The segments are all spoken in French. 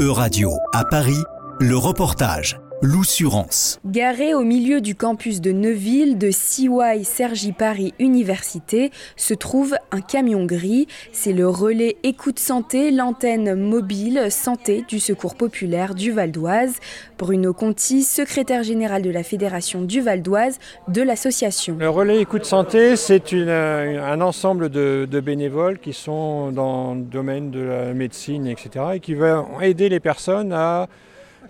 E-Radio à Paris, le reportage. L'Oussurance. Garé au milieu du campus de Neuville de CY Sergi Paris Université se trouve un camion gris. C'est le relais Écoute Santé, l'antenne mobile santé du Secours populaire du Val d'Oise. Bruno Conti, secrétaire général de la Fédération du Val d'Oise de l'association. Le relais Écoute Santé, c'est un ensemble de, de, bénévoles qui sont dans le domaine de la médecine, etc. et qui veulent aider les personnes à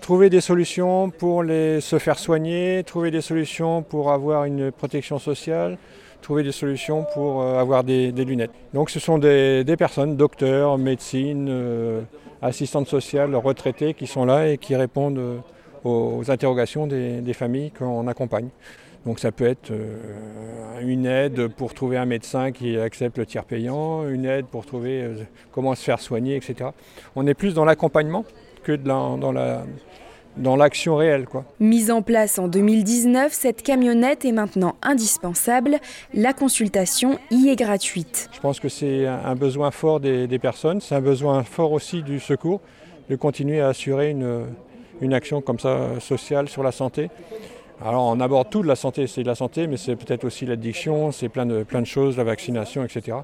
trouver des solutions pour se faire soigner, trouver des solutions pour avoir une protection sociale, trouver des solutions pour euh, avoir des, lunettes. Donc ce sont des, personnes, docteurs, médecine, euh, assistantes sociales, retraités qui sont là et qui répondent euh, aux, interrogations des, familles qu'on accompagne. Donc ça peut être une aide pour trouver un médecin qui accepte le tiers payant, une aide pour trouver comment se faire soigner, etc. On est plus dans l'accompagnement que dans la, dans l'action réelle. Quoi. Mise en place en 2019, cette camionnette est maintenant indispensable. La consultation y est gratuite. Je pense que c'est un besoin fort des, personnes, c'est un besoin fort aussi du secours de continuer à assurer une, une action comme ça sociale sur la santé. Alors on aborde tout de la santé, c'est de la santé, mais c'est peut-être aussi l'addiction, c'est plein de, plein de choses, la vaccination, etc.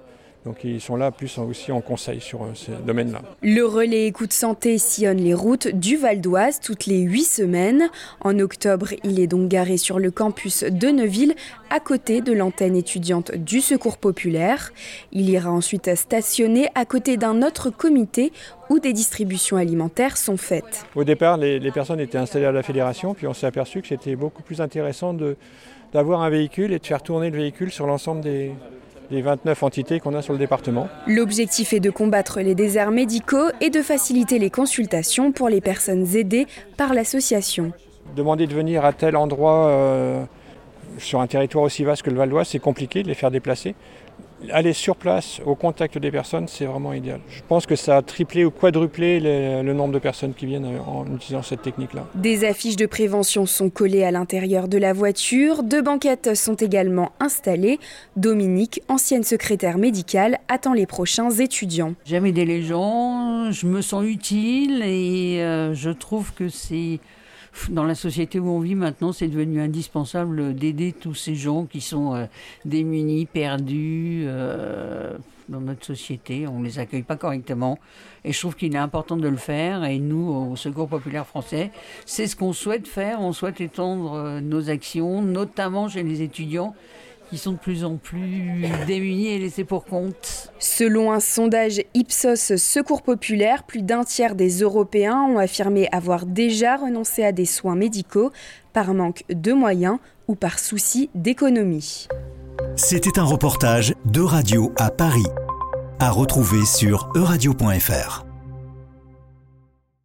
Donc ils sont là plus aussi en conseil sur euh, ces domaines-là. Le relais Écoute Santé sillonne les routes du Val d'Oise toutes les huit semaines. En octobre, il est donc garé sur le campus de Neuville, à côté de l'antenne étudiante du Secours populaire. Il ira ensuite stationner à côté d'un autre comité où des distributions alimentaires sont faites. Au départ, les, personnes étaient installées à la fédération, puis on s'est aperçu que c'était beaucoup plus intéressant d'avoir un véhicule et de faire tourner le véhicule sur l'ensemble des, les 29 entités qu'on a sur le département. L'objectif est de combattre les déserts médicaux et de faciliter les consultations pour les personnes aidées par l'association. Demander de venir à tel endroit euh, sur un territoire aussi vaste que le Val d'Oise, c'est compliqué de les faire déplacer aller sur place, au contact des personnes, c'est vraiment idéal. Je pense que ça a triplé ou quadruplé le nombre de personnes qui viennent en utilisant cette technique-là. Des affiches de prévention sont collées à l'intérieur de la voiture. Deux banquettes sont également installées. Dominique, ancienne secrétaire médicale, attend les prochains étudiants. J'aime aider les gens, je me sens utile et euh, je trouve que c'est dans la société où on vit maintenant, c'est devenu indispensable d'aider tous ces gens qui sont euh, démunis, perdus euh, dans notre société. On ne les accueille pas correctement. Et je trouve qu'il est important de le faire. Et nous, au Secours populaire français, c'est ce qu'on souhaite faire. On souhaite étendre euh, nos actions, notamment chez les étudiants qui sont de plus en plus démunis et laissés pour compte. Selon un sondage Ipsos Secours Populaire, plus d'un tiers des Européens ont affirmé avoir déjà renoncé à des soins médicaux par manque de moyens ou par souci d'économie. C'était un reportage de Radio à Paris, à retrouver sur euradio.fr.